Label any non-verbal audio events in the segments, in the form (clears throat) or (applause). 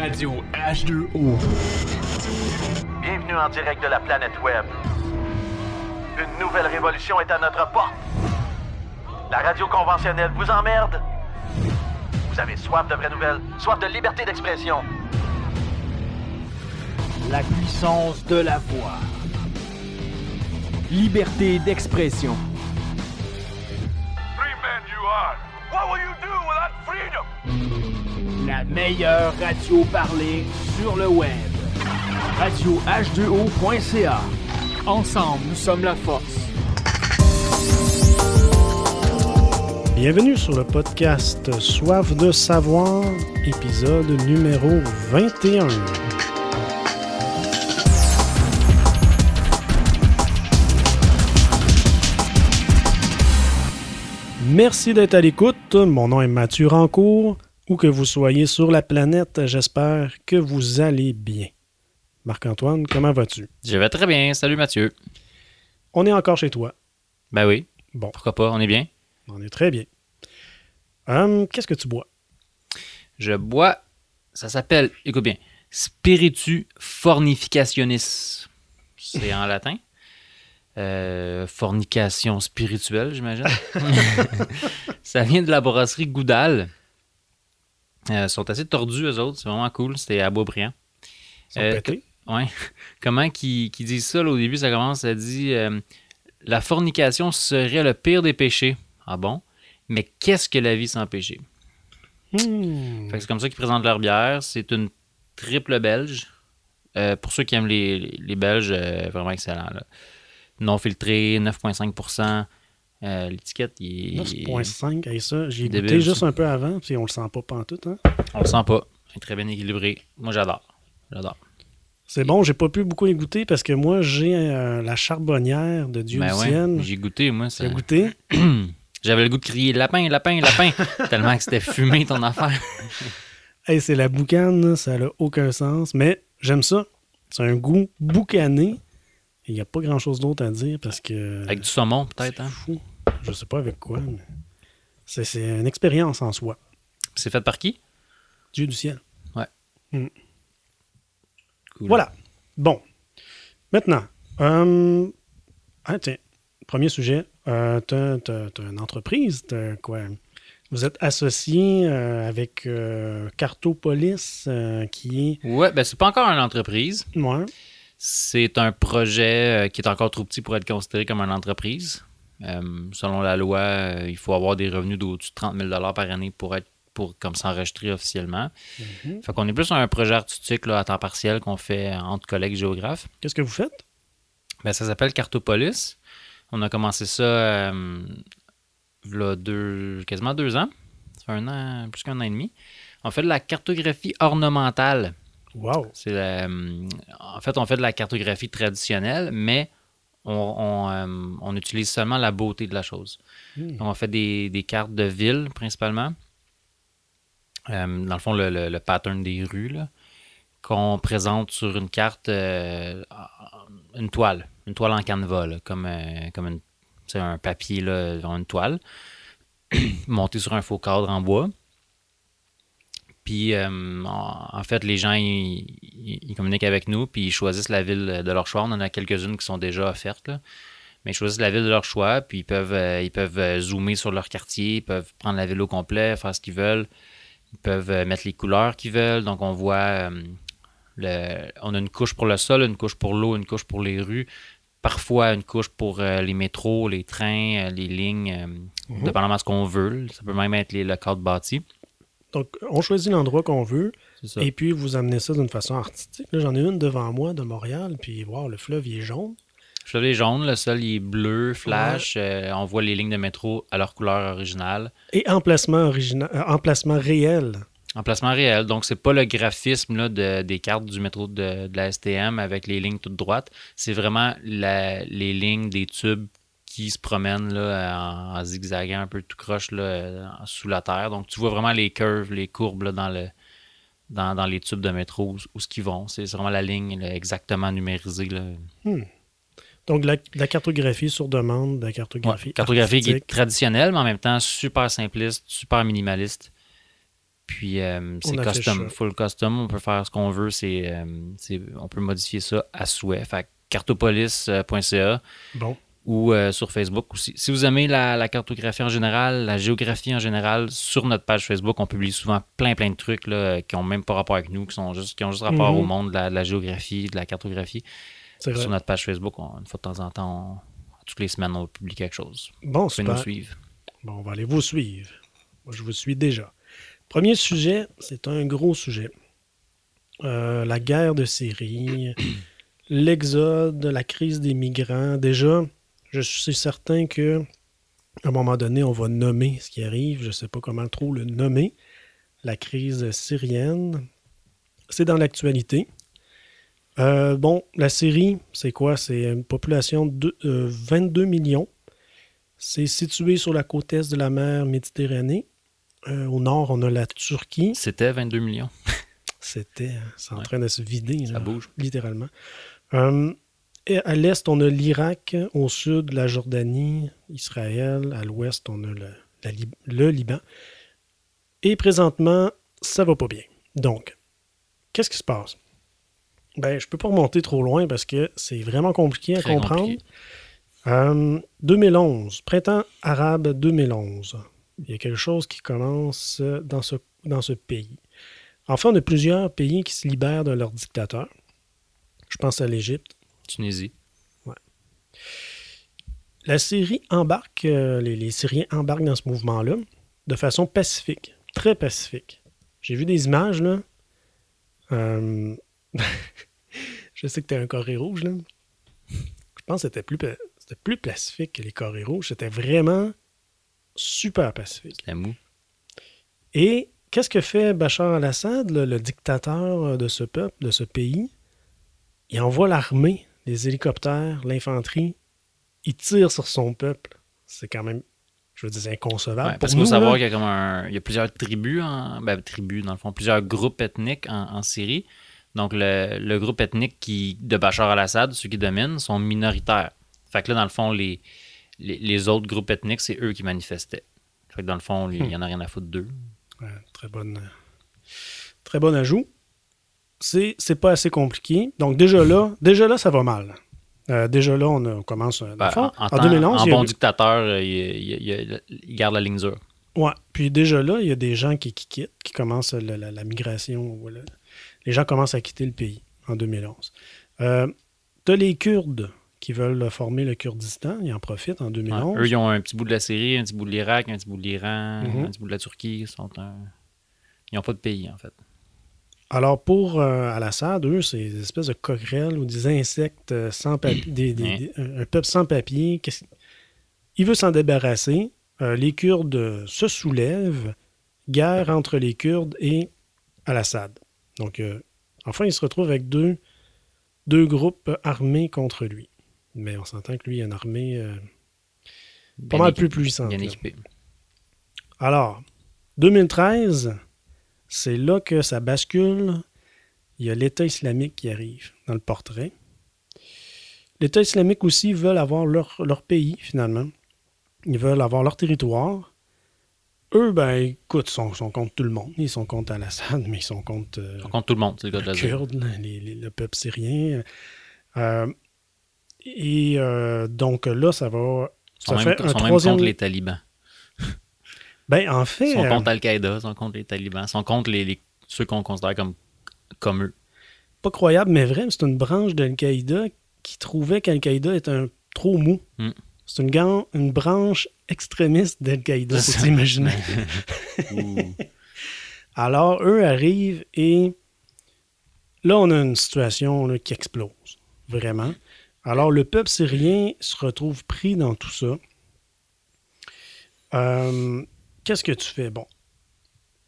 Radio H2O. Bienvenue en direct de la planète Web. Une nouvelle révolution est à notre porte. La radio conventionnelle vous emmerde. Vous avez soif de vraies nouvelles, soif de liberté d'expression. La puissance de la voix. Liberté d'expression. Free man you are. What will you do without freedom? La meilleure radio parlée sur le web. Radio H2O.ca. Ensemble, nous sommes la force. Bienvenue sur le podcast Soif de savoir, épisode numéro 21. Merci d'être à l'écoute. Mon nom est Mathieu Rancourt. Où que vous soyez sur la planète, j'espère que vous allez bien. Marc-Antoine, comment vas-tu? Je vais très bien. Salut Mathieu. On est encore chez toi. Ben oui. Bon. Pourquoi pas? On est bien? On est très bien. Hum, Qu'est-ce que tu bois? Je bois. Ça s'appelle, écoute bien, Spiritu Fornificationis. C'est en latin. Euh, fornication spirituelle, j'imagine. (laughs) ça vient de la brasserie Goudal. Euh, sont assez tordus, eux autres. C'est vraiment cool. C'était à Beaubriand. Euh? Ouais. (laughs) Comment qu'ils disent ça là, au début, ça commence, ça dit euh, La fornication serait le pire des péchés. Ah bon? Mais qu'est-ce que la vie sans péché? Hmm. C'est comme ça qu'ils présentent leur bière. C'est une triple belge. Euh, pour ceux qui aiment les, les- belges, vraiment excellent. là. Non filtré, 9,5%. Euh, L'étiquette, il est. 9.5, hey, ça, j'ai goûté débile, juste ça. un peu avant, puis on le sent pas pantoute. Hein? On le sent pas. Il est très bien équilibré. Moi, j'adore. J'adore. C'est bon, j'ai pas pu beaucoup y goûter parce que moi, j'ai euh, la charbonnière de Dieu Ben ouais, j'ai goûté, moi. Ça- as goûté? (clears throat) J'avais le goût de crier lapin, lapin, lapin, (laughs) tellement que c'était fumé ton affaire. (laughs) Hey, c'est la boucane, ça n'a aucun sens, mais j'aime ça. C'est un goût boucané. Il n'y a pas grand-chose d'autre à dire parce que... Avec du saumon, peut-être. c'est Hein? fou. Je sais pas avec quoi, mais c'est une expérience en soi. C'est fait par qui? Dieu du ciel. Cool. Voilà. Bon. Maintenant, euh, ah, tiens, premier sujet. Euh, t'as une entreprise, quoi? Vous êtes associé euh, avec euh, Cartopolis, euh, qui Ouais, ben c'est pas encore une entreprise. est. Ouais. C'est un projet qui est encore trop petit pour être considéré comme une entreprise. Euh, selon la loi, euh, il faut avoir des revenus d'au-dessus de 30 000 par année pour être pour comme s'enregistrer officiellement. Mhm. Fait qu'on est plus un projet artistique là, à temps partiel qu'on fait entre collègues géographes. Qu'est-ce que vous faites? Ben, ça s'appelle Cartopolis. On a commencé ça euh, v'là deux, quasiment deux ans. Ça fait un an, plus qu'un an et demi. On fait de la cartographie ornementale. Wow. C'est en fait, on fait de la cartographie traditionnelle, mais on, on, euh, on utilise seulement la beauté de la chose. Hmm. On fait des, des cartes de ville, principalement. Euh, dans le fond, le, le- le pattern des rues, qu'on présente sur une carte, euh, une toile, une toile en canevas, là, comme, une, un papier, là, une toile, (clears throat) montée sur un faux cadre en bois. Puis, euh, en, fait, les gens, ils, communiquent avec nous, puis ils choisissent la ville de leur choix. On en a quelques-unes qui sont déjà offertes, là. Mais ils choisissent la ville de leur choix, puis ils peuvent, euh, ils peuvent euh, zoomer sur leur quartier, ils peuvent prendre la ville au complet, faire ce qu'ils veulent. Ils peuvent mettre les couleurs qu'ils veulent. Donc, on voit, euh, le, on a une couche pour le sol, une couche pour l'eau, une couche pour les rues. Parfois, une couche pour les métros, les trains, les lignes, Mhm. dépendamment de ce qu'on veut. Ça peut même être les, le cadre bâti. Donc, on choisit l'endroit qu'on veut ça. et puis vous amenez ça d'une façon artistique. Là, j'en ai une devant moi de Montréal, puis voir le fleuve, il est jaune. Le fleuve est jaune, le sol il est bleu, flash. euh, on voit les lignes de métro à leur couleur originale. Et emplacement, original, euh, emplacement réel. Emplacement réel. Donc, c'est pas le graphisme là, de- des cartes du métro de, de la STM avec les lignes toutes droites. C'est vraiment la- les lignes des tubes qui se promènent là, en, en zigzagant un peu tout croche là, euh, sous la terre. Donc, tu vois vraiment les curves, les courbes là, dans, le, dans, dans les tubes de métro où, où ce qu'ils vont. C'est vraiment la ligne exactement numérisée. Là. Donc, de la, la cartographie sur demande, de la cartographie. Ouais, cartographie qui est traditionnelle, mais en même temps super simpliste, super minimaliste. Puis euh, c'est custom, full custom. On peut faire ce qu'on veut. C'est, euh, on peut modifier ça à souhait. Fait cartopolis.ca Bon. Ou euh, sur Facebook aussi. Si vous aimez la, la cartographie en général, la géographie en général, sur notre page Facebook, on publie souvent plein plein de trucs là, qui ont même pas rapport avec nous, qui, sont juste, qui ont juste rapport Mhm. au monde de la, de la géographie, de la cartographie. C'est vrai. Sur notre page Facebook, on- une fois de temps en temps, on- toutes les semaines, on publie quelque chose. Bon, Vous pouvez nous suivre. Bon, on va aller vous suivre. Moi, je vous suis déjà. Premier sujet, c'est un gros sujet. Euh, la guerre de Syrie, (clears throat) l'exode, la crise des migrants. Déjà, je suis certain que à un moment donné, on va nommer ce qui arrive. Je ne sais pas comment trop le nommer. La crise syrienne. C'est dans l'actualité. Euh, bon, la Syrie, c'est quoi? C'est une population de euh, 22 millions. C'est situé sur la côte est de la mer Méditerranée. Euh, au nord, on a la Turquie. C'était 22 millions. C'était, hein, c'est en Ouais. train de se vider, Ça bouge. littéralement. À l'est, on a l'Irak. Au sud, la Jordanie, Israël. À l'ouest, on a le, la Lib- le Liban. Et présentement, ça va pas bien. Donc, qu'est-ce qui se passe? Ben, je peux pas remonter trop loin parce que c'est vraiment compliqué à Très comprendre. compliqué. Euh, 2011, printemps arabe 2011. Il y a quelque chose qui commence dans ce, dans ce pays. Enfin, on a plusieurs pays qui se libèrent de leurs dictateurs. Je pense à l'Égypte. Tunisie. La Syrie embarque, euh, les, les Syriens embarquent dans ce mouvement-là de façon pacifique, très pacifique. J'ai vu des images, là. Euh, (laughs) je sais que tu un carré rouge, là. Je pense que c'était plus, pa- c'était plus pacifique que les carrés rouges. C'était vraiment super pacifique. La mou. Et qu'est-ce que fait Bachar al-Assad, le, le dictateur de ce peuple, de ce pays? Il envoie l'armée, les hélicoptères, l'infanterie. Il tire sur son peuple. C'est quand même, je veux dire, inconcevable. Ouais, parce qu'il faut savoir qu'il y a comme un, il y a plusieurs tribus, en, ben, tribus dans le fond, plusieurs groupes ethniques en, en Syrie. Donc le, le groupe ethnique qui, de Bachar al-Assad, ceux qui dominent, sont minoritaires. Fait que là, dans le fond, les, les, les autres groupes ethniques, c'est eux qui manifestaient. Fait que dans le fond, il Hmm. n'y en a rien à foutre d'eux. Ouais, très bonne, très bon ajout. C'est, c'est pas assez compliqué. Donc déjà là, déjà là, ça va mal. Euh, déjà là, on, a- on commence. euh, Ben, en, en en temps- 2011, en il y a bon eu- dictateur, euh, il, il- garde la ligne dure. Ouais. Puis déjà là, il y a des gens qui, qui quittent, qui commencent la, la- la migration. les gens commencent à quitter le pays en 2011. Euh, T'as les Kurdes qui veulent former le Kurdistan. Ils en profitent en Ouais. 2011. Eux, ils ont un petit bout de la Syrie, un petit bout de l'Irak, un petit bout de l'Iran, Mhm. un petit bout de la Turquie. Ils sont un- Ils n'ont pas de pays, en fait. Alors pour euh, Al-Assad, eux, c'est des espèces de coquerelles ou des insectes euh, sans papier, (clears throat) des- un peuple sans papier. Il veut s'en débarrasser. Euh, les Kurdes se soulèvent. Guerre entre les Kurdes et Al-Assad. Donc, euh, enfin, il se retrouve avec deux, deux groupes armés contre lui. Mais on s'entend que lui, il a une armée pas mal plus puissante. Bien là. équipé. Alors, 2013, c'est là que ça bascule. Il y a l'État islamique qui arrive dans le portrait. L'État islamique aussi veulent avoir leur, leur pays, finalement. Ils veulent avoir leur territoire. Eux, ben, écoute, sont, sont contre tout le monde. Ils sont contre Al-Assad, mais ils sont contre euh, On compte tout le monde, c'est le les. Kurdes, les- les- le peuple syrien. Euh, et euh, donc là, ça va. Ils sont, ça même, fait ils un sont même troisième- contre les talibans. Ben, en fait. Ils sont euh, contre Al-Qaïda, ils sont contre les talibans. Ils sont contre les, les- ceux qu'on considère comme, comme eux. pas croyable, mais vrai, c'est une branche d'Al-Qaïda qui trouvait qu'Al-Qaïda était un trop mou. Hmm. C'est une, branche extrémiste d'Al-Qaïda, faut t'imaginer. Ouh. (laughs) (laughs) Alors, eux arrivent et là, on a une situation là, qui explose, vraiment. Alors, le peuple syrien se retrouve pris dans tout ça. Euh, Qu'est-ce que tu fais? Bon,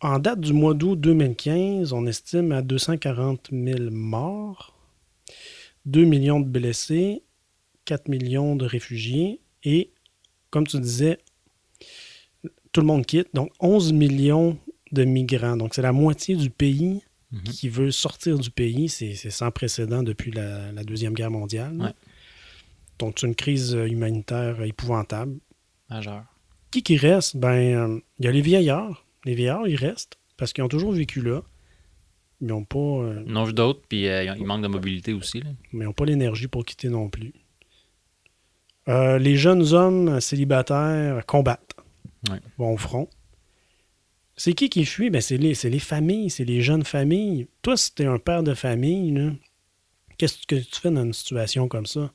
en date du mois d'août 2015, on estime à 240 000 morts, 2 millions de blessés, 4 millions de réfugiés et, comme tu disais, tout le monde quitte. Donc, 11 millions de migrants. Donc, c'est la moitié du pays Mhm. qui veut sortir du pays. C'est sans précédent depuis la, la Deuxième Guerre mondiale. Ouais. Donc, c'est une crise humanitaire épouvantable. Majeur. Qui qui reste? Ben, euh, il y a les vieillards. Les vieillards, ils restent parce qu'ils ont toujours vécu là. Ils n'ont pas, euh, Ils ont d'autres, puis euh, ils manquent de mobilité aussi. là. mais ils n'ont pas l'énergie pour quitter non plus. Euh, les jeunes hommes célibataires combattent. Ouais. Vont au front. C'est qui qui fuit? Ben, c'est les, les familles, c'est les jeunes familles. Toi, si tu es un père de famille, qu'est-ce que tu fais dans une situation comme ça?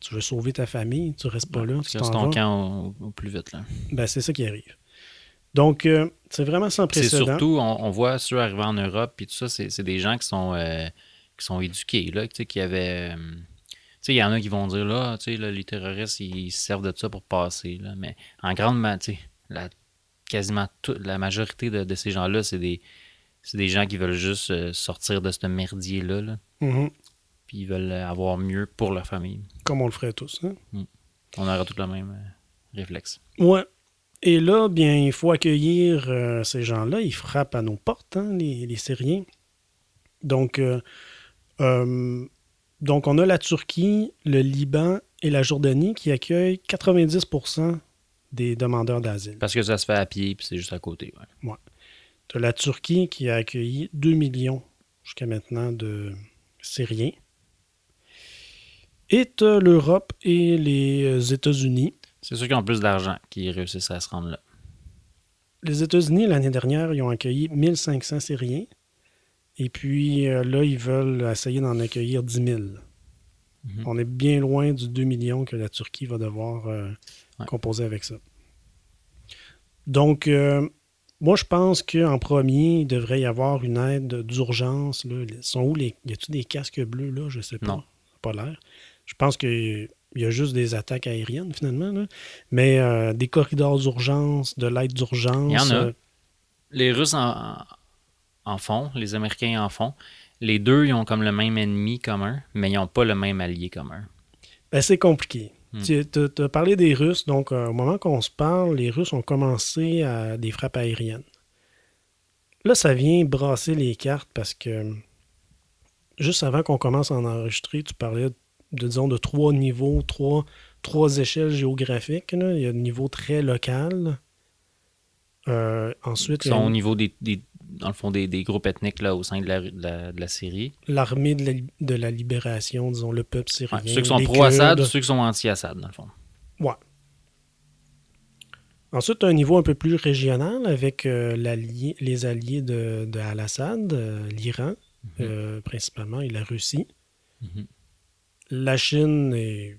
Tu veux sauver ta famille, tu restes pas là, tu C'est ton vas. camp au, au plus vite. Là. Ben, c'est ça qui arrive. Donc, euh, c'est vraiment sans C'est précédent. surtout, on, on voit ceux arriver en Europe, puis tout ça, c'est c'est des gens qui sont, euh, qui sont éduqués, là, tu sais, qui avaient... euh, tu sais, il y en a qui vont dire, là, les terroristes, ils se servent de ça pour passer, là, mais en grande, ma- tu sais, la, quasiment toute, la majorité de, de ces gens-là, c'est des, c'est des gens qui veulent juste euh, sortir de ce merdier-là, là, Mhm. Puis ils veulent avoir mieux pour leur famille. Comme on le ferait tous. hein? On aura tout le même euh, réflexe. Ouais. Et là, bien, il faut accueillir euh, ces gens-là. Ils frappent à nos portes, hein, les, les Syriens. Donc, euh, donc, on a la Turquie, le Liban et la Jordanie qui accueillent 90% des demandeurs d'asile. Parce que ça se fait à pied, puis c'est juste à côté, ouais. Tu as la Turquie qui a accueilli 2 millions jusqu'à maintenant de Syriens. Et tu as l'Europe et les euh, États-Unis. C'est ceux qui ont plus d'argent qui réussissent à se rendre là. Les États-Unis, l'année dernière, ils ont accueilli 1500 Syriens. Et puis euh, là, ils veulent essayer d'en accueillir 10 000. Mhm. On est bien loin du 2 millions que la Turquie va devoir euh, Ouais. composer avec ça. Donc, euh, moi, je pense qu'en premier, il devrait y avoir une aide d'urgence. sont où les. Y a-t-il des casques bleus, là? Je sais pas. Non. Pas l'air. Je pense qu'il y a juste des attaques aériennes, finalement. là. Mais euh, des corridors d'urgence, de l'aide d'urgence. Il y en a. euh, Les Russes en, en font, les Américains en font. Les deux, ils ont comme le même ennemi commun, mais ils n'ont pas le même allié commun. Ben, c'est compliqué. Hmm. Tu as parlé des Russes, donc euh, au moment qu'on se parle, les Russes ont commencé à des frappes aériennes. Là, ça vient brasser les cartes parce que juste avant qu'on commence à en enregistrer, tu parlais de, disons, de trois niveaux, trois, trois échelles géographiques. là. Il y a le niveau très local. Euh, ensuite, a sont au niveau des, des- dans le fond, des, des groupes ethniques là, au sein de la, de la, de la Syrie. l'armée de la, de la libération, disons, le peuple syrien. Ouais, ceux qui sont pro-Assad ceux qui sont anti-Assad, dans le fond. Ouais. Ensuite, un niveau un peu plus régional avec euh, les alliés de, de Al-Assad, euh, l'Iran euh, principalement, et la Russie. Mhm. La Chine est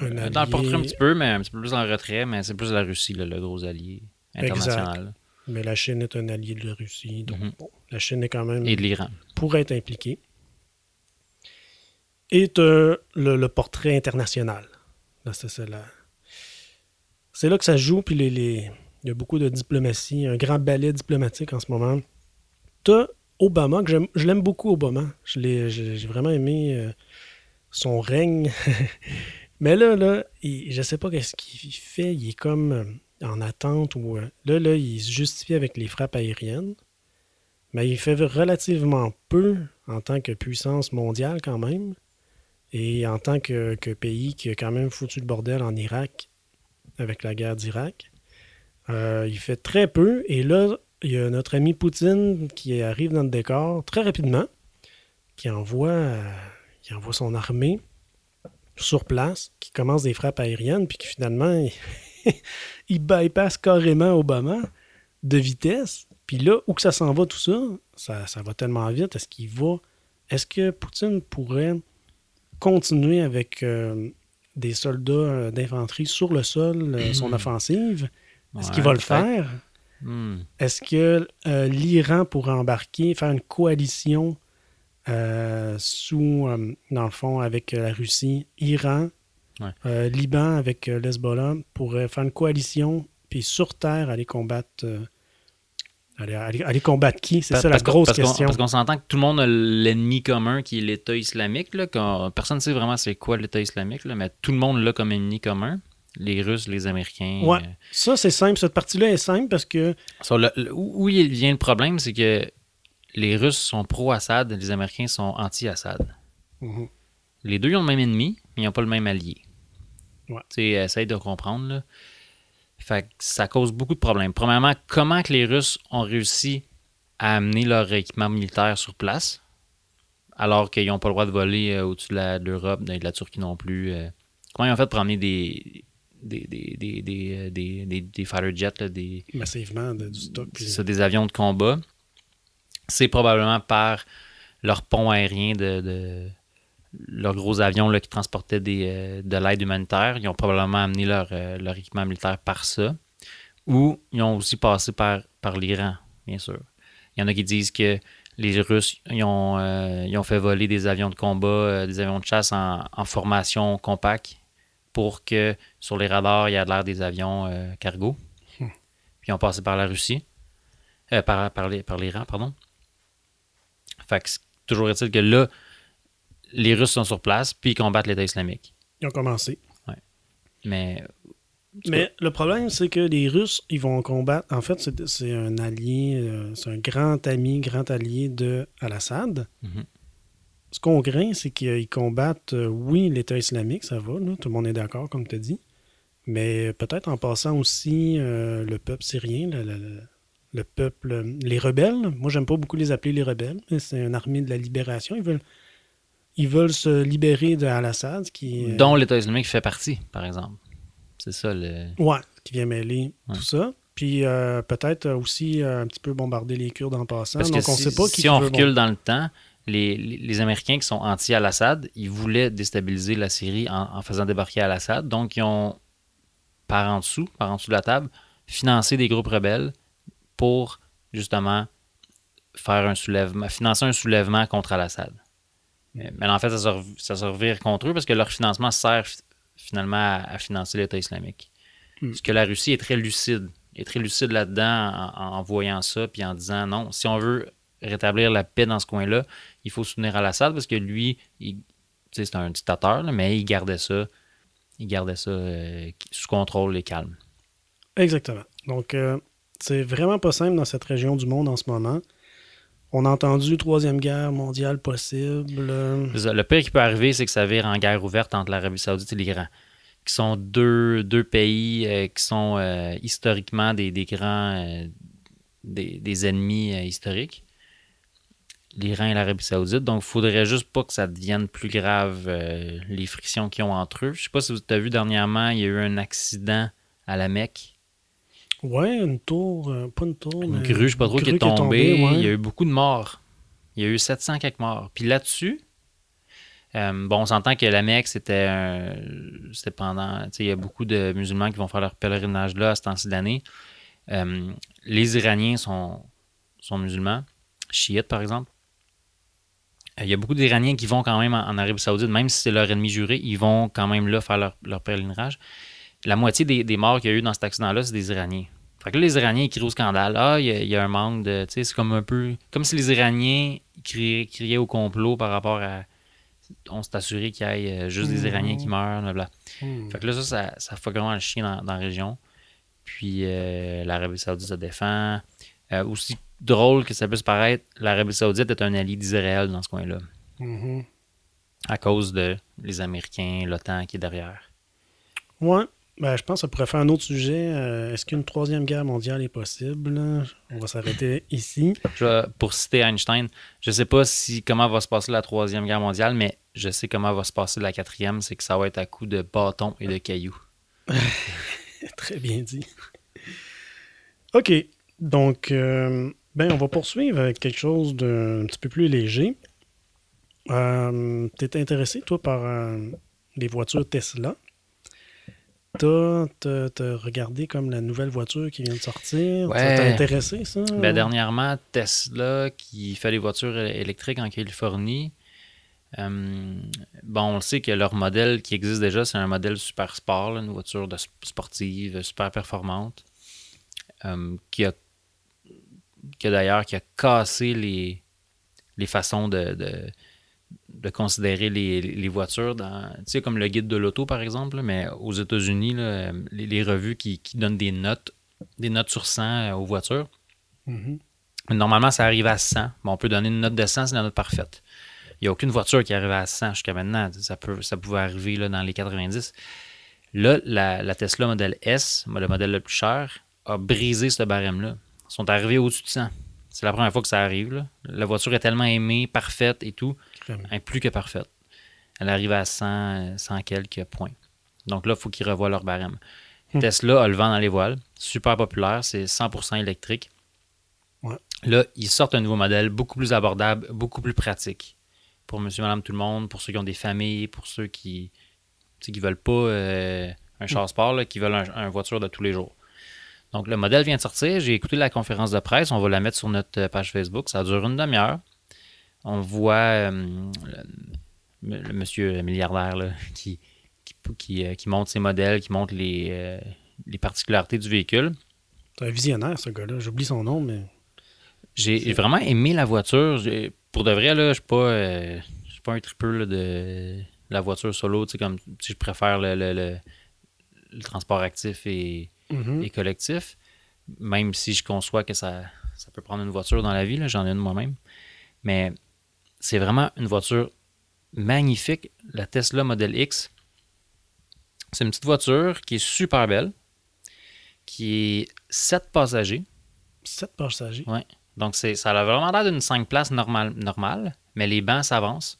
un allié. Dans le portrait un petit peu, mais un petit peu plus en retrait, mais c'est plus la Russie, là, le gros allié international. Mais la Chine est un allié de la Russie. Donc, Mhm. bon, la Chine est quand même Et de l'Iran. pour être impliquée. Et t'as le, le portrait international. C'est, là que ça joue, puis les, les- il y a beaucoup de diplomatie, un grand ballet diplomatique en ce moment. T'as Obama, que j'aime- je l'aime beaucoup, Obama. Je l'ai, vraiment aimé euh, son règne. (laughs) Mais là, là, il- je sais pas qu'est-ce qu'il fait. Il est comme euh, en attente ou euh, là, là, il se justifie avec les frappes aériennes. Mais il fait relativement peu en tant que puissance mondiale quand même. Et en tant que, pays qui a quand même foutu le bordel en Irak avec la guerre d'Irak. Euh, il fait très peu. Et là, il y a notre ami Poutine qui arrive dans le décor très rapidement, qui envoie, qui envoie son armée sur place, qui commence des frappes aériennes, puis qui finalement, il, (laughs) il bypass carrément Obama de vitesse. Puis là, où que ça s'en va tout ça, ça, ça va tellement vite. Est-ce qu'il va. Est-ce que Poutine pourrait continuer avec euh, des soldats euh, d'infanterie sur le sol, euh, son offensive? Est-ce Ouais, qu'il va le faire? Hmm. Est-ce que euh, l'Iran pourrait embarquer, faire une coalition euh, sous, euh, dans le fond, avec euh, la Russie, Iran, Ouais. Liban avec l'Hezbollah, pourrait faire une coalition, puis sur Terre, aller combattre. aller, aller- aller combattre qui? C'est ça la grosse parce question. Parce qu'on s'entend que tout le monde a l'ennemi commun qui est l'État islamique. Là, personne ne sait vraiment c'est quoi l'État islamique, là, mais tout le monde l'a comme ennemi commun. Les Russes, les Américains. Ouais. euh. Ça, c'est simple. Cette partie-là est simple parce que. So, le- le- où où il vient le problème, c'est que les Russes sont pro-Assad, les Américains sont anti-Assad. Mhm. Les deux ont le même ennemi, mais ils n'ont pas le même allié. Ouais. Tu sais, essaye de comprendre. Là. Fait que ça cause beaucoup de problèmes. Premièrement, comment que les Russes ont réussi à amener leur équipement militaire sur place, alors qu'ils n'ont pas le droit de voler euh, au-dessus de l'Europe, de la Turquie non plus. euh. Comment ils ont fait pour amener des, des, des, des, des, euh, des- des- des fighter jets, là, des, Massivement de- du stock. puis- c'est ça, des avions de combat. C'est probablement par leur pont aérien de, de- leurs gros avions là, qui transportaient des, euh, de l'aide humanitaire. Ils ont probablement amené leur, euh, leur équipement militaire par ça. Ou ils ont aussi passé par, par l'Iran, bien sûr. Il y en a qui disent que les Russes ils ont, euh, ils ont fait voler des avions de combat, des avions de chasse en, en formation compacte pour que sur les radars, il y a de l'air des avions cargo. Puis ils ont passé par la Russie. Par, par l'Iran, pardon. Fait que toujours est-il que là, les Russes sont sur place, puis ils combattent l'État islamique. Ils ont commencé. Mais Mais le problème, c'est que les Russes, ils vont combattre. En fait, c'est un allié, euh, c'est un grand ami, grand allié de Al-Assad. Mhm. Ce qu'on craint, c'est qu'ils combattent, euh, oui, l'État islamique, ça va, là, tout le monde est d'accord, comme tu as dit. Mais peut-être en passant aussi euh, le peuple syrien, le- le peuple, les rebelles. Moi, j'aime pas beaucoup les appeler les rebelles, mais c'est une armée de la libération. Ils veulent, ils veulent se libérer de Al-Assad, qui est- dont l'État islamique fait partie, par exemple. C'est ça le. Ouais, qui vient mêler Ouais. tout ça. Puis euh, peut-être aussi euh, un petit peu bombarder les Kurdes en passant. Parce que Donc on si, sait pas qui si on recule dans le temps, les, les- les Américains qui sont anti-Al-Assad, ils voulaient déstabiliser la Syrie en, en faisant débarquer Al-Assad. Donc, ils ont, par en dessous, par en dessous de la table, financé des groupes rebelles pour, justement, faire un soulèvement, financer un soulèvement contre Al-Assad. Mais, en fait, ça se, rev- ça se revire contre eux parce que leur financement sert fi- finalement à, à financer l'État islamique. Hmm. Parce que la Russie est très lucide, est très lucide là-dedans en, en voyant ça puis en disant non, si on veut rétablir la paix dans ce coin-là, il faut soutenir Al-Assad parce que lui, c'est un dictateur, là, mais il gardait ça, il gardait ça euh, sous contrôle et calme. Exactement. Donc euh, c'est vraiment pas simple dans cette région du monde en ce moment. On a entendu troisième guerre mondiale possible. Le pire qui peut arriver, c'est que ça vire en guerre ouverte entre l'Arabie Saoudite et l'Iran, qui sont deux, pays euh, qui sont euh, historiquement des, grands euh, des, ennemis historiques. L'Iran et l'Arabie Saoudite. Donc, il faudrait juste pas que ça devienne plus grave les frictions qu'ils ont entre eux. Je sais pas si vous avez vu dernièrement, il y a eu un accident à la Mecque. Ouais, une tour, euh, pas une tour, Une mais grue, je sais pas trop, qui est tombée. ouais. Il y a eu beaucoup de morts. Il y a eu 700 quelques morts. Puis là-dessus, euh, bon, on s'entend que la Mecque, c'était un- c'était pendant. tu sais, Il y a beaucoup de musulmans qui vont faire leur pèlerinage là à ce temps-ci de l'année. Euh, les Iraniens sont, sont musulmans, chiites par exemple. Euh, Il y a beaucoup d'Iraniens qui vont quand même en, en Arabie Saoudite, même si c'est leur ennemi juré, ils vont quand même là faire leur, leur pèlerinage. La moitié des, des morts qu'il y a eu dans cet accident-là, c'est des Iraniens. Fait que là, les Iraniens, ils crient au scandale. Ah, il y, a- il y a un manque de. Tu sais, c'est comme un peu. Comme si les Iraniens criaient, criaient au complot par rapport à. On s'est assuré qu'il y ait euh, juste des Iraniens qui meurent, blablabla. Hmm. Fait que là, ça, ça, ça fait vraiment le chien dans, dans la région. Puis euh, l'Arabie Saoudite se défend. Euh, aussi drôle que ça puisse paraître, l'Arabie Saoudite est un allié d'Israël dans ce coin-là. Mhm. À cause de les Américains, l'OTAN qui est derrière. Ouais. Ben, je pense que ça pourrait faire un autre sujet. Euh, Est-ce qu'une troisième guerre mondiale est possible? On va s'arrêter ici. Je pour citer Einstein, je sais pas si comment va se passer la troisième guerre mondiale, mais je sais comment va se passer la quatrième, c'est que ça va être à coup de bâtons et de cailloux. (laughs) Très bien dit. OK. Donc, euh, ben, on va poursuivre avec quelque chose d'un petit peu plus léger. Euh, T'es intéressé, toi, par euh, les voitures Tesla? T'as t'as- t'as regardé comme la nouvelle voiture qui vient de sortir? Ouais. Ça t'a intéressé, ça? Ben, dernièrement, Tesla qui fait des voitures électriques en Californie. euh, bon, on le sait que leur modèle qui existe déjà, c'est un modèle super sport, là, une voiture de sp- sportive, super performante, euh, qui a, qui a d'ailleurs qui a cassé les, les façons de, de, de considérer les, les voitures, dans, tu sais, comme le guide de l'auto, par exemple, mais aux États-Unis, là, les, les revues qui, qui donnent des notes, des notes sur 100 euh, aux voitures. Mhm. Normalement, ça arrive à 100. Bon, on peut donner une note de 100, c'est la note parfaite. Il n'y a aucune voiture qui arrive à 100 jusqu'à maintenant. Ça, peut, ça pouvait arriver là, dans les 90. Là, la, la Tesla Model S, le modèle le plus cher, a brisé ce barème-là. Ils sont arrivés au-dessus de 100. C'est la première fois que ça arrive. là. La voiture est tellement aimée, parfaite et tout, Elle est plus que parfaite. Elle arrive à 100, 100 quelques points. Donc là, il faut qu'ils revoient leur barème. Hmm. Tesla a le vent dans les voiles. Super populaire. C'est 100% électrique. Ouais. Là, ils sortent un nouveau modèle beaucoup plus abordable, beaucoup plus pratique. Pour monsieur, madame, tout le monde, pour ceux qui ont des familles, pour ceux qui ne veulent pas euh, un char sport, là, qui veulent un, un voiture de tous les jours. Donc, le modèle vient de sortir. J'ai écouté la conférence de presse. On va la mettre sur notre euh, page Facebook. Ça dure une demi-heure. On voit euh, le, le monsieur milliardaire là, (laughs) qui, qui, qui, euh, qui ses modèles, qui montre les, euh, les particularités du véhicule. C'est un visionnaire, ce gars-là. J'oublie son nom, mais. J'ai vraiment aimé la voiture. Pour de vrai, là, je suis pas, pas un tripeux là, de la voiture solo. Comme je préfère le, le- le- transport actif et, Mhm. et collectif. Même si je conçois que ça, ça peut prendre une voiture dans la vie, j'en ai une moi-même. Mais c'est vraiment une voiture magnifique, la Tesla Model X. C'est une petite voiture qui est super belle, qui est 7 passagers. Sept passagers. Ouais. Donc, c'est, ça a vraiment l'air d'une 5 places normale, normale, mais les bancs s'avancent.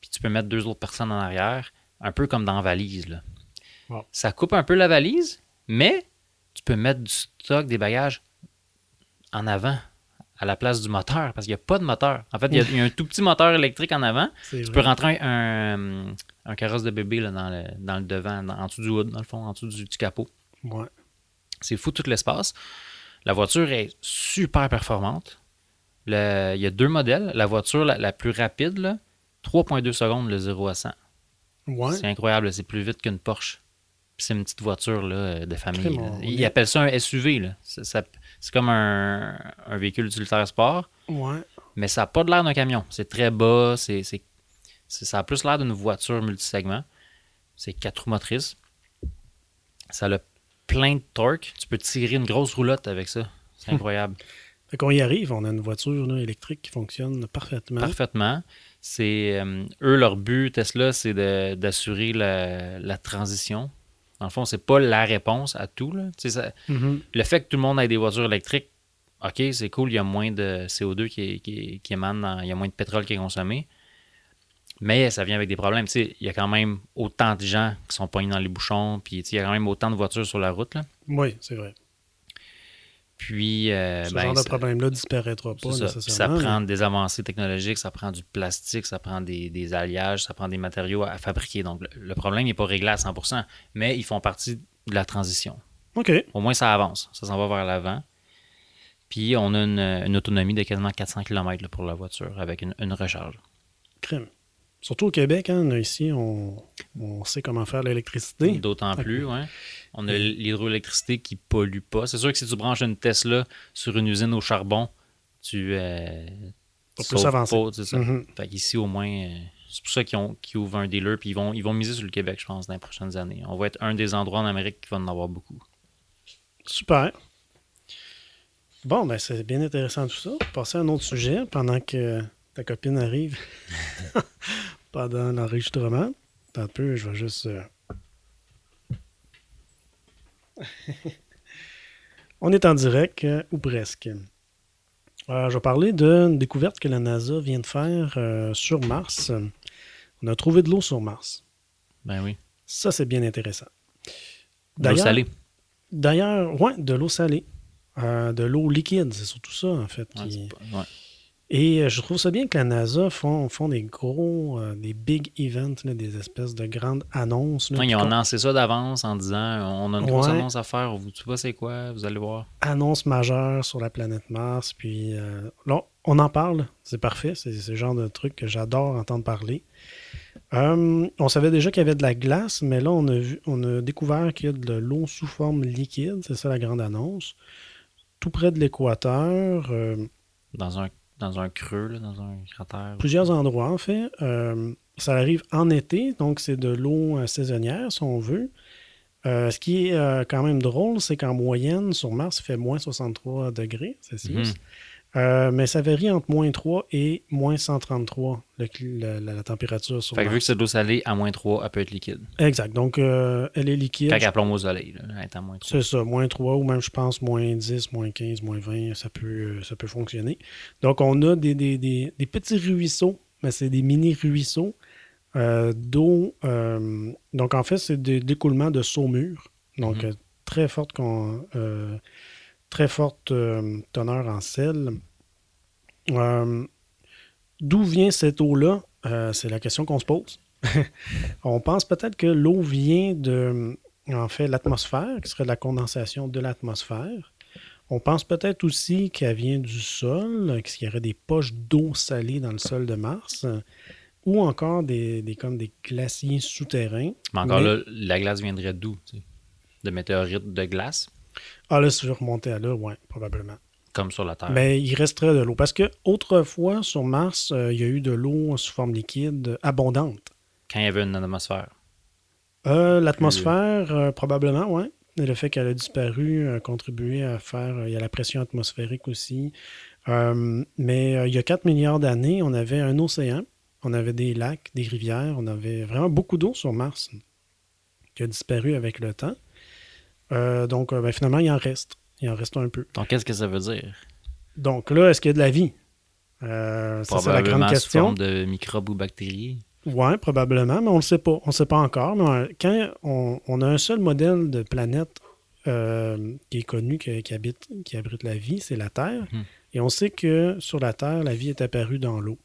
Puis tu peux mettre deux autres personnes en arrière, un peu comme dans la valise. Là. Wow. Ça coupe un peu la valise, mais tu peux mettre du stock, des bagages en avant, à la place du moteur, parce qu'il n'y a pas de moteur. En fait, il y, a, (laughs) il y a un tout petit moteur électrique en avant. Tu vrai. peux rentrer un, un, carrosse de bébé là, dans, le, dans le devant, dans- en dessous du hood, dans le fond, en dessous du, du capot. Ouais. C'est fou tout l'espace. La voiture est super performante. Le- il y a deux modèles. La voiture la, la plus rapide, là, 3,2 secondes le 0 à 100. Ouais. C'est incroyable, c'est plus vite qu'une Porsche. C'est une petite voiture là, de famille. Crème, là. on Ils est- appellent ça un SUV. là. Ça- c'est comme un, un véhicule utilitaire sport, Ouais. mais ça n'a pas de l'air d'un camion. C'est très bas. c'est c'est- c'est- ça a plus l'air d'une voiture multisegment. C'est quatre roues motrices. Ça a plein de torque. Tu peux tirer une grosse roulotte avec ça. C'est (laughs) incroyable. Fait qu'on y arrive, on a une voiture là, électrique qui fonctionne parfaitement. Parfaitement. C'est euh, eux leur but Tesla, c'est de- d'assurer la, la transition. Dans le fond, c'est pas la réponse à tout. là. Mhm. le fait que tout le monde ait des voitures électriques, ok, c'est cool. Il y a moins de CO2 qui, qui, qui émane, dans- il y a moins de pétrole qui est consommé. Mais ça vient avec des problèmes. Il y a quand même autant de gens qui sont pognés dans les bouchons, puis il y a quand même autant de voitures sur la route. là. Oui, c'est vrai. Puis, euh, Ce ben, genre de problème-là disparaîtra pas ça. Puis ça nécessairement. prend des avancées technologiques, ça prend du plastique, ça prend des, des alliages, ça prend des matériaux à fabriquer. Donc, le, le problème n'est pas réglé à 100%, mais ils font partie de la transition. OK. Au moins, ça avance. Ça s'en va vers l'avant. Puis, on a une, une autonomie de quasiment 400 km là, pour la voiture avec une, une recharge. Crème. Surtout au Québec, hein, ici, on, on sait comment faire l'électricité. D'autant plus, ouais. On a l'hydroélectricité qui pollue pas. C'est sûr que si tu branches une Tesla sur une usine au charbon, tu. Euh, Pas tu plus avancé. pas, c'est ça. Mhm. Fait qu'ici, au moins, euh, c'est pour ça qu'ils ont- qu'ils ouvrent un dealer, puis ils vont, ils vont miser sur le Québec, je pense, dans les prochaines années. On va être un des endroits en Amérique qui va en avoir beaucoup. Super. Bon, ben c'est bien intéressant tout ça. Passer à un autre sujet pendant que ta copine arrive (laughs) pendant l'enregistrement. Un peu, je vais juste. euh, (laughs) On est en direct, euh, ou presque. Euh, je vais parler d'une découverte que la NASA vient de faire euh, sur Mars. On a trouvé de l'eau sur Mars. Ben oui. Ça, c'est bien intéressant. De l'eau salée. D'ailleurs, ouais, de l'eau salée. De l'eau liquide, c'est surtout ça, en fait. Ouais, qui-. Et euh, je trouve ça bien que la NASA font, font des gros, euh, des big events, là, des espèces de grandes annonces. là, puis ils ont annoncé ça d'avance en disant on a une grosse Ouais. annonce à faire, vous savez pas c'est quoi, vous allez voir. annonce majeure sur la planète Mars. Puis euh, là, on en parle. C'est parfait. C'est le genre de truc que j'adore entendre parler. Euh, on savait déjà qu'il y avait de la glace, mais là, on a, vu, on a découvert qu'il y a de l'eau sous forme liquide. C'est ça la grande annonce. Tout près de l'équateur. euh, Dans un, dans un creux, là, dans un cratère. plusieurs endroits, en fait. Euh, ça arrive en été, donc c'est de l'eau euh, saisonnière, si on veut. Euh, ce qui est euh, quand même drôle, c'est qu'en moyenne, sur Mars, il fait moins 63 degrés Celsius. Euh, mais ça varie entre moins 3 et moins 133, le cl- la, température sur Fait que vu que c'est de l'eau salée, à moins 3, elle peut être liquide. Exact. Donc, euh, elle est liquide. Quand elle plombe au soleil, là, elle est à moins 3. C'est ça, moins 3 ou même, je pense, moins 10, moins 15, moins 20, ça peut, euh, ça peut fonctionner. Donc, on a des, des- des- des petits ruisseaux, mais c'est des mini-ruisseaux euh, d'eau. donc, en fait, c'est des l'écoulement de saumure. Donc, Mhm. euh, très forte, très forte euh, teneur en sel. Euh, D'où vient cette eau-là? Euh, c'est la question qu'on se pose. (laughs) on pense peut-être que l'eau vient de, en fait, l'atmosphère, qui serait de la condensation de l'atmosphère. On pense peut-être aussi qu'elle vient du sol, qu'il y aurait des poches d'eau salée dans le sol de Mars, ou encore des, des- comme des glaciers souterrains. Mais encore Mais- là, la glace viendrait d'où? tu sais? De météorites de glace, Ah là, si je remonter à là, oui, probablement. Comme sur la Terre. Mais il resterait de l'eau. Parce que autrefois, sur Mars, euh, il y a eu de l'eau sous forme liquide abondante. Quand il y avait une atmosphère. Euh, L'atmosphère, euh, probablement, oui. Le fait qu'elle a disparu a contribué à faire. Il y a la pression atmosphérique aussi. Mais il y a 4 milliards d'années, on avait un océan, on avait des lacs, des rivières, on avait vraiment beaucoup d'eau sur Mars qui a disparu avec le temps. Donc, ben, finalement, il en reste. Il en reste un peu. Donc, qu'est-ce que ça veut dire? Donc là, est-ce qu'il y a de la vie? Euh, ça, c'est la grande Probablement sous question. forme de microbes ou bactéries. Oui, probablement, mais on ne le sait pas. On ne sait pas encore. Mais quand on, on a un seul modèle de planète euh, qui est connu, qui, qui habite, qui abrite la vie, c'est la Terre. Mhm. Et on sait que sur la Terre, la vie est apparue dans l'eau.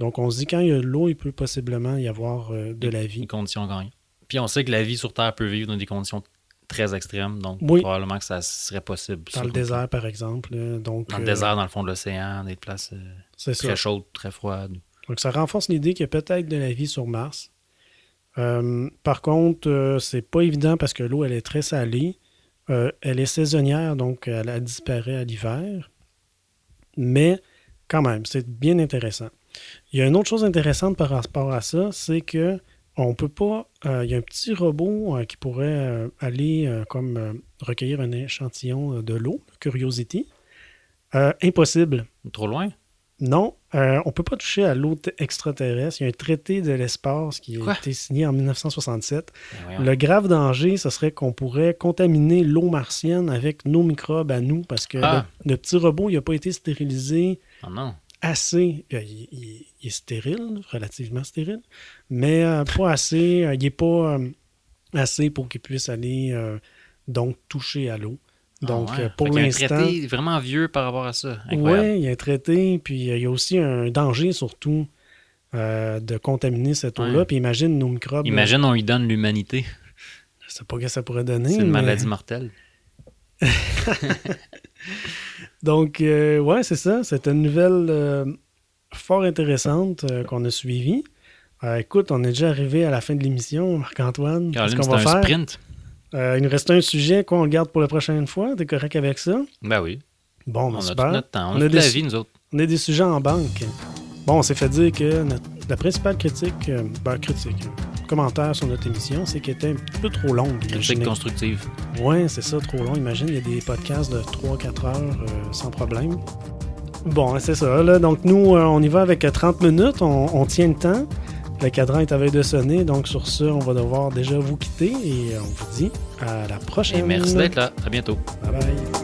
Donc on se dit quand il y a de l'eau, il peut possiblement y avoir euh, de la Des vie. conditions gagnantes. Puis on sait que la vie sur Terre peut vivre dans des conditions très extrêmes, donc Oui. probablement que ça serait possible. Dans le désert, par exemple. Donc, Dans le euh, désert, dans le fond de l'océan, des places euh, ça. très chaudes, très froides. Donc, ça renforce l'idée qu'il y a peut-être de la vie sur Mars. Euh, par contre, c'est pas évident parce que l'eau, elle est très salée. Elle est saisonnière, donc elle, elle disparaît à l'hiver. Mais quand même, c'est bien intéressant. Il y a une autre chose intéressante par rapport à ça, c'est que on peut pas. euh, il y a un petit robot euh, qui pourrait euh, aller comme recueillir un échantillon de l'eau, Curiosity. Impossible. Trop loin? Non, on ne peut pas toucher à l'eau extraterrestre. Il y a un traité de l'espace qui a été signé en 1967. Ben. Le grave danger, ce serait qu'on pourrait contaminer l'eau martienne avec nos microbes à nous parce que Ah. le, le petit robot il n'a pas été stérilisé Ah non. Assez. euh, Il, il- il est stérile, relativement stérile, mais euh, pas assez. euh, il n'est pas assez pour qu'il puisse aller donc toucher à l'eau. Donc, Ah ouais. euh, pour Fait qu'il y a l'instant. un traité vraiment vieux par rapport à ça. Oui, il y a un traité, puis il y a aussi un danger surtout de contaminer cette eau-là. Ouais. Puis imagine nos microbes. Imagine, on lui donne l'humanité. Je sais pas ce que ça pourrait donner. C'est une mais- maladie mortelle. (laughs) Donc, euh, ouais, c'est ça. C'est une nouvelle euh, fort intéressante euh, qu'on a suivie. Écoute, on est déjà arrivé à la fin de l'émission, Marc-Antoine. Qu'est-ce qu'on va un faire? sprint. Il nous reste un sujet, quoi, on le garde pour la prochaine fois. T'es correct avec ça? Ben oui. Bon, ben, on a super. tout notre temps. On, On a a la des- vie, nous autres. On a des sujets en banque. Bon, on s'est fait dire que notre- la principale critique, euh, ben, critique, commentaire sur notre émission, c'est qu'elle était un petit peu trop longue. Critique constructive. Ouais, c'est ça, trop long. Imagine, il y a des podcasts de 3-4 heures euh, sans problème. Bon, c'est ça. Là. Donc, nous, euh, on y va avec euh, 30 minutes. On, on tient le temps. Le cadran est à veille de sonner. Donc, sur ce, on va devoir déjà vous quitter et euh, on vous dit à la prochaine. Et merci d'être là. À bientôt. Bye bye.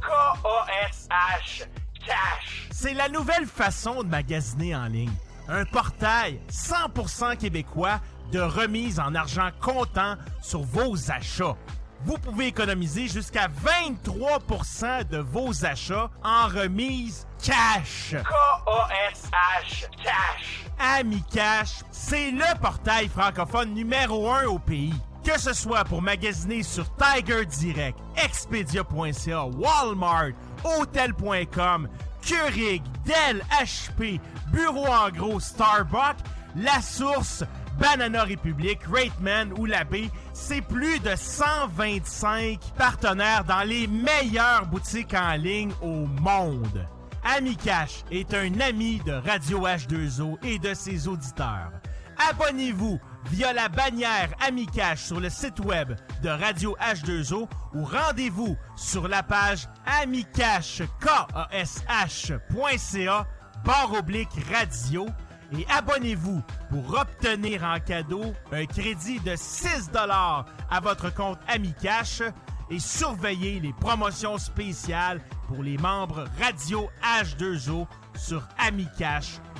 K-A-S-H. Cash. C'est la nouvelle façon de magasiner en ligne. Un portail 100% québécois de remise en argent comptant sur vos achats. Vous pouvez économiser jusqu'à 23% de vos achats en remise cash. K-A-S-H. Cash. Amicash, c'est le portail francophone numéro un au pays. Que ce soit pour magasiner sur Tiger Direct, Expedia.ca, Walmart, Hotel.com, Keurig, Dell, HP, Bureau en gros, Starbucks, La Source, Banana Republic, Rateman ou La Baie, c'est plus de 125 partenaires dans les meilleures boutiques en ligne au monde. Amicash est un ami de Radio H2O et de ses auditeurs. Abonnez-vous via la bannière Amicash sur le site web de Radio H2O ou rendez-vous sur la page amicash.ca barre oblique radio et abonnez-vous pour obtenir en cadeau un crédit de 6 à votre compte Amicash et surveillez les promotions spéciales pour les membres Radio H2O sur amicash.ca.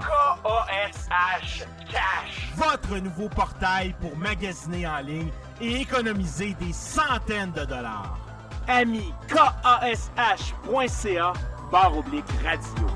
K-A-S-H Cash. Votre nouveau portail pour magasiner en ligne et économiser des centaines de dollars. Ami K-A-S-H.ca barre oblique radio.